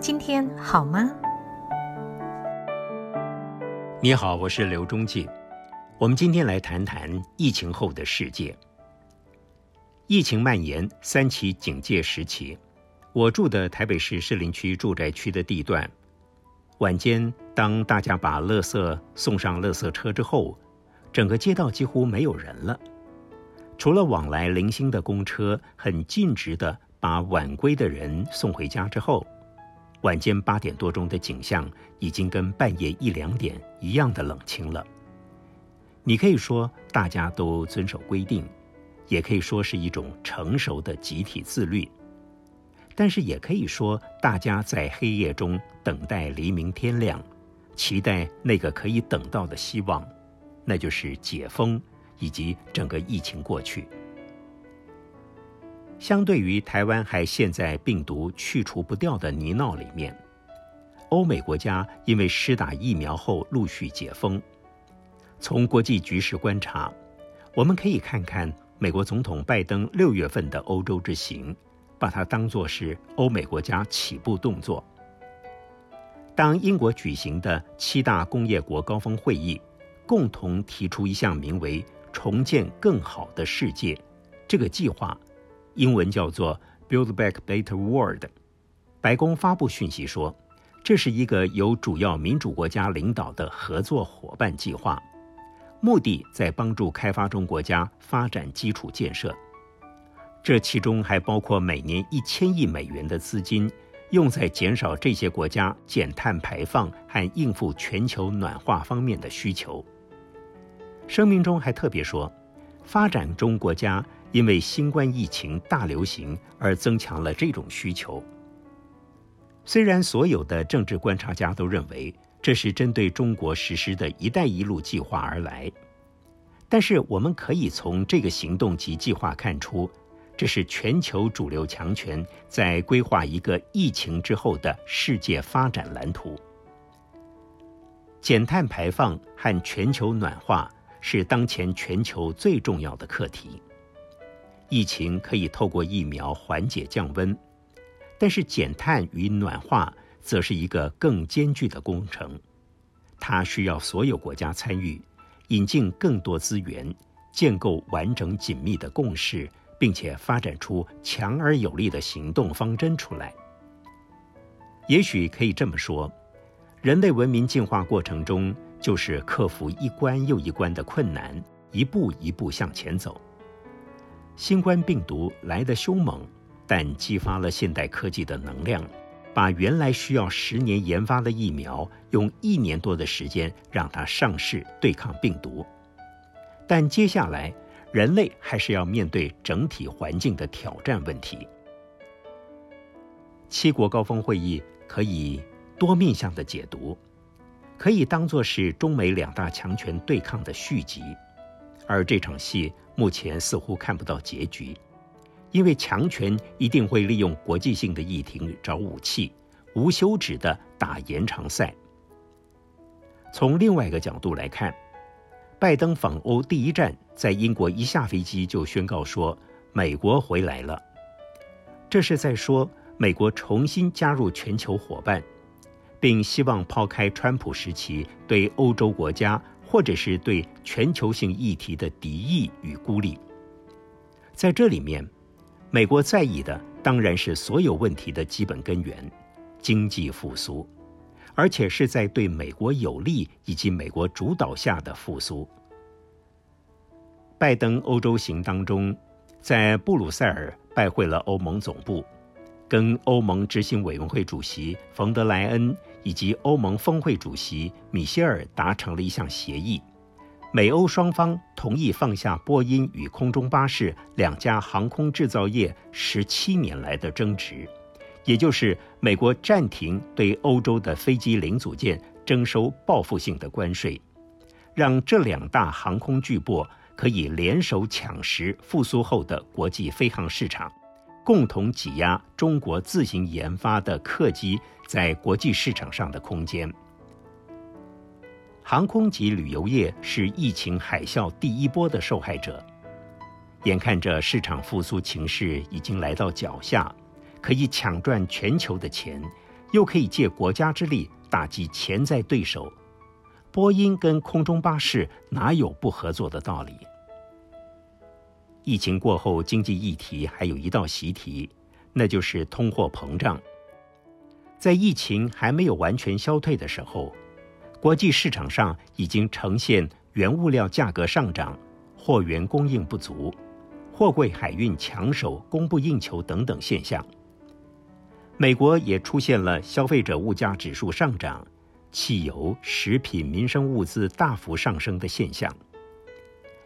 今天好吗？你好，我是刘忠进。我们今天来谈谈疫情后的世界。疫情蔓延三期警戒时期，我住的台北市士林区住宅区的地段，晚间当大家把垃圾送上垃圾车之后，整个街道几乎没有人了，除了往来零星的公车，很尽职的把晚归的人送回家之后。晚间八点多钟的景象，已经跟半夜一两点一样的冷清了。你可以说大家都遵守规定，也可以说是一种成熟的集体自律，但是也可以说大家在黑夜中等待黎明天亮，期待那个可以等到的希望，那就是解封以及整个疫情过去。相对于台湾还陷在病毒去除不掉的泥淖里面，欧美国家因为施打疫苗后陆续解封。从国际局势观察，我们可以看看美国总统拜登六月份的欧洲之行，把它当作是欧美国家起步动作。当英国举行的七大工业国高峰会议，共同提出一项名为“重建更好的世界”这个计划。英文叫做 “Build Back Better World”。白宫发布讯息说，这是一个由主要民主国家领导的合作伙伴计划，目的在帮助开发中国家发展基础建设。这其中还包括每年一千亿美元的资金，用在减少这些国家减碳排放和应付全球暖化方面的需求。声明中还特别说，发展中国家。因为新冠疫情大流行而增强了这种需求。虽然所有的政治观察家都认为这是针对中国实施的一带一路计划而来，但是我们可以从这个行动及计划看出，这是全球主流强权在规划一个疫情之后的世界发展蓝图。减碳排放和全球暖化是当前全球最重要的课题。疫情可以透过疫苗缓解降温，但是减碳与暖化则是一个更艰巨的工程，它需要所有国家参与，引进更多资源，建构完整紧密的共识，并且发展出强而有力的行动方针出来。也许可以这么说，人类文明进化过程中，就是克服一关又一关的困难，一步一步向前走。新冠病毒来得凶猛，但激发了现代科技的能量，把原来需要十年研发的疫苗，用一年多的时间让它上市对抗病毒。但接下来，人类还是要面对整体环境的挑战问题。七国高峰会议可以多面向的解读，可以当作是中美两大强权对抗的续集。而这场戏目前似乎看不到结局，因为强权一定会利用国际性的议题找武器，无休止的打延长赛。从另外一个角度来看，拜登访欧第一站在英国一下飞机就宣告说美国回来了，这是在说美国重新加入全球伙伴，并希望抛开川普时期对欧洲国家。或者是对全球性议题的敌意与孤立，在这里面，美国在意的当然是所有问题的基本根源——经济复苏，而且是在对美国有利以及美国主导下的复苏。拜登欧洲行当中，在布鲁塞尔拜会了欧盟总部。跟欧盟执行委员会主席冯德莱恩以及欧盟峰会主席米歇尔达成了一项协议，美欧双方同意放下波音与空中巴士两家航空制造业十七年来的争执，也就是美国暂停对欧洲的飞机零组件征收报复性的关税，让这两大航空巨擘可以联手抢食复苏后的国际飞航市场。共同挤压中国自行研发的客机在国际市场上的空间。航空及旅游业是疫情海啸第一波的受害者，眼看着市场复苏情势已经来到脚下，可以抢赚全球的钱，又可以借国家之力打击潜在对手。波音跟空中巴士哪有不合作的道理？疫情过后，经济议题还有一道习题，那就是通货膨胀。在疫情还没有完全消退的时候，国际市场上已经呈现原物料价格上涨、货源供应不足、货柜海运抢手、供不应求等等现象。美国也出现了消费者物价指数上涨、汽油、食品、民生物资大幅上升的现象。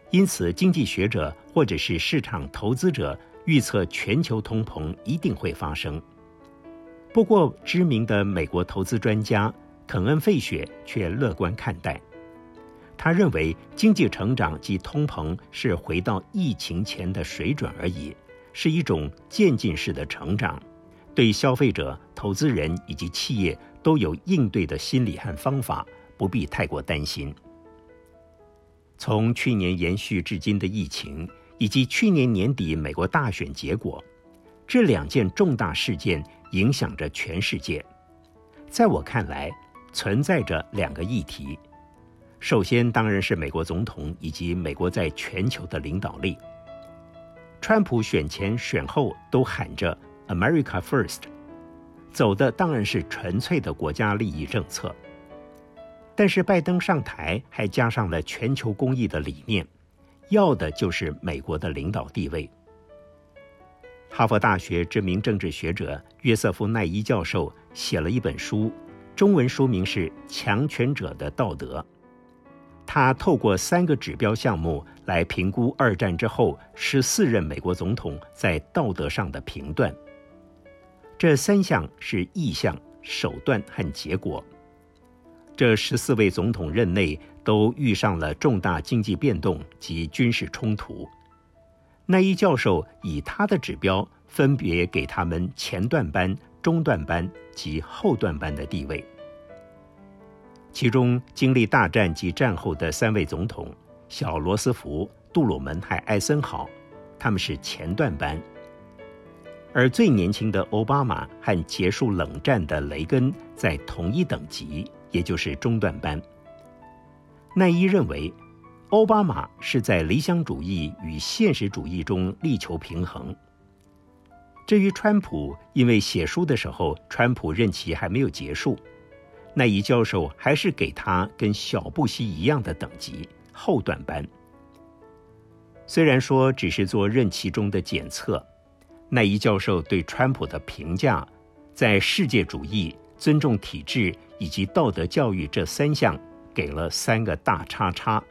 因此，经济学者或者是市场投资者预测全球通膨一定会发生。不过，知名的美国投资专家肯恩·费雪却乐观看待。他认为，经济成长及通膨是回到疫情前的水准而已，是一种渐进式的成长，对消费者、投资人以及企业都有应对的心理和方法，不必太过担心。从去年延续至今的疫情，以及去年年底美国大选结果，这两件重大事件影响着全世界。在我看来，存在着两个议题。首先，当然是美国总统以及美国在全球的领导力。川普选前选后都喊着 “America First”，走的当然是纯粹的国家利益政策。但是拜登上台还加上了全球公益的理念，要的就是美国的领导地位。哈佛大学知名政治学者约瑟夫·奈伊教授写了一本书，中文书名是《强权者的道德》。他透过三个指标项目来评估二战之后十四任美国总统在道德上的评断。这三项是意向、手段和结果。这十四位总统任内都遇上了重大经济变动及军事冲突。奈伊教授以他的指标分别给他们前段班、中段班及后段班的地位。其中经历大战及战后的三位总统小罗斯福、杜鲁门和艾森豪，他们是前段班；而最年轻的奥巴马和结束冷战的雷根在同一等级。也就是中段班。奈伊认为，奥巴马是在理想主义与现实主义中力求平衡。至于川普，因为写书的时候，川普任期还没有结束，奈伊教授还是给他跟小布希一样的等级后段班。虽然说只是做任期中的检测，奈伊教授对川普的评价，在世界主义。尊重体制以及道德教育这三项给了三个大叉叉，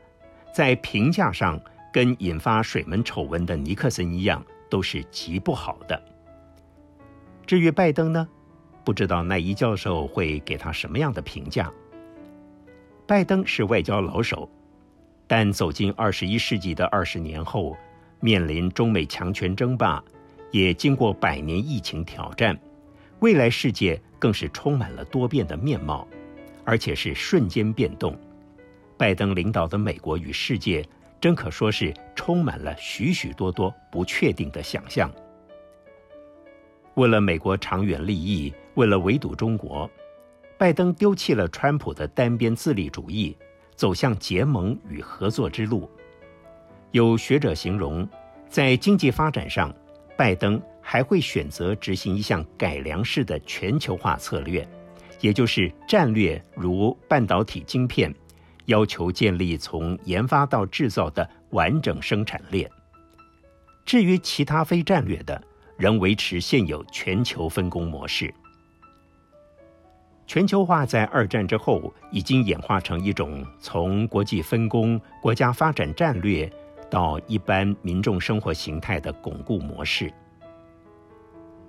在评价上跟引发水门丑闻的尼克森一样，都是极不好的。至于拜登呢，不知道奈伊教授会给他什么样的评价。拜登是外交老手，但走进二十一世纪的二十年后，面临中美强权争霸，也经过百年疫情挑战。未来世界更是充满了多变的面貌，而且是瞬间变动。拜登领导的美国与世界，真可说是充满了许许多多不确定的想象。为了美国长远利益，为了围堵中国，拜登丢弃了川普的单边自立主义，走向结盟与合作之路。有学者形容，在经济发展上，拜登。还会选择执行一项改良式的全球化策略，也就是战略如半导体晶片，要求建立从研发到制造的完整生产链。至于其他非战略的，仍维持现有全球分工模式。全球化在二战之后已经演化成一种从国际分工、国家发展战略到一般民众生活形态的巩固模式。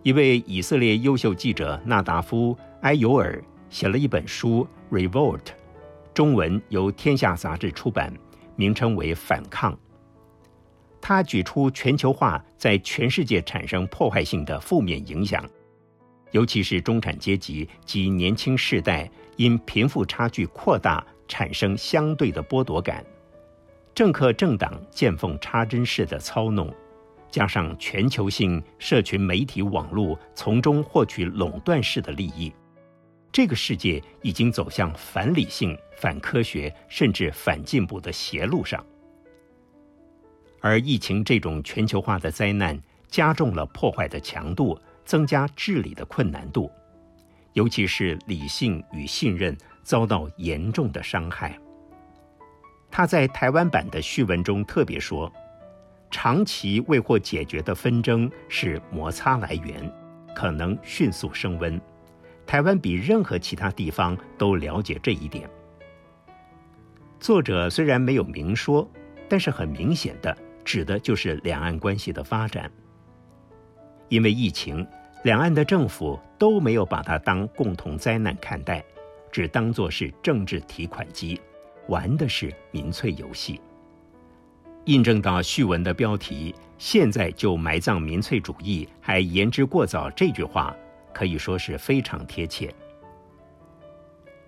一位以色列优秀记者纳达夫·埃尤尔写了一本书《Revolt》，中文由天下杂志出版，名称为《反抗》。他举出全球化在全世界产生破坏性的负面影响，尤其是中产阶级及年轻世代因贫富差距扩大产生相对的剥夺感，政客政党见缝插针式的操弄。加上全球性社群媒体网络从中获取垄断式的利益，这个世界已经走向反理性、反科学，甚至反进步的邪路上。而疫情这种全球化的灾难，加重了破坏的强度，增加治理的困难度，尤其是理性与信任遭到严重的伤害。他在台湾版的序文中特别说。长期未获解决的纷争是摩擦来源，可能迅速升温。台湾比任何其他地方都了解这一点。作者虽然没有明说，但是很明显的指的就是两岸关系的发展。因为疫情，两岸的政府都没有把它当共同灾难看待，只当作是政治提款机，玩的是民粹游戏。印证到序文的标题“现在就埋葬民粹主义，还言之过早”这句话，可以说是非常贴切。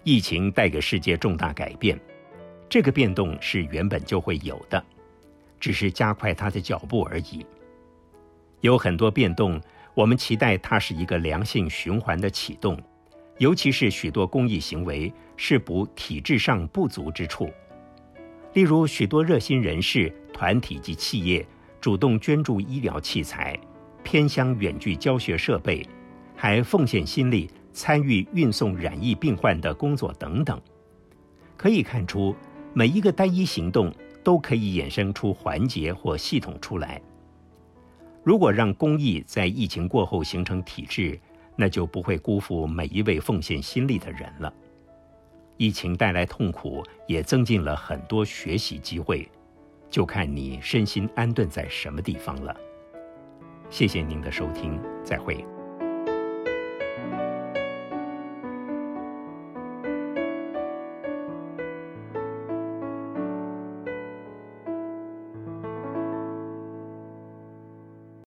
疫情带给世界重大改变，这个变动是原本就会有的，只是加快它的脚步而已。有很多变动，我们期待它是一个良性循环的启动，尤其是许多公益行为是补体制上不足之处。例如，许多热心人士、团体及企业主动捐助医疗器材、偏乡远距教学设备，还奉献心力参与运送染疫病患的工作等等。可以看出，每一个单一行动都可以衍生出环节或系统出来。如果让公益在疫情过后形成体制，那就不会辜负每一位奉献心力的人了。疫情带来痛苦，也增进了很多学习机会，就看你身心安顿在什么地方了。谢谢您的收听，再会。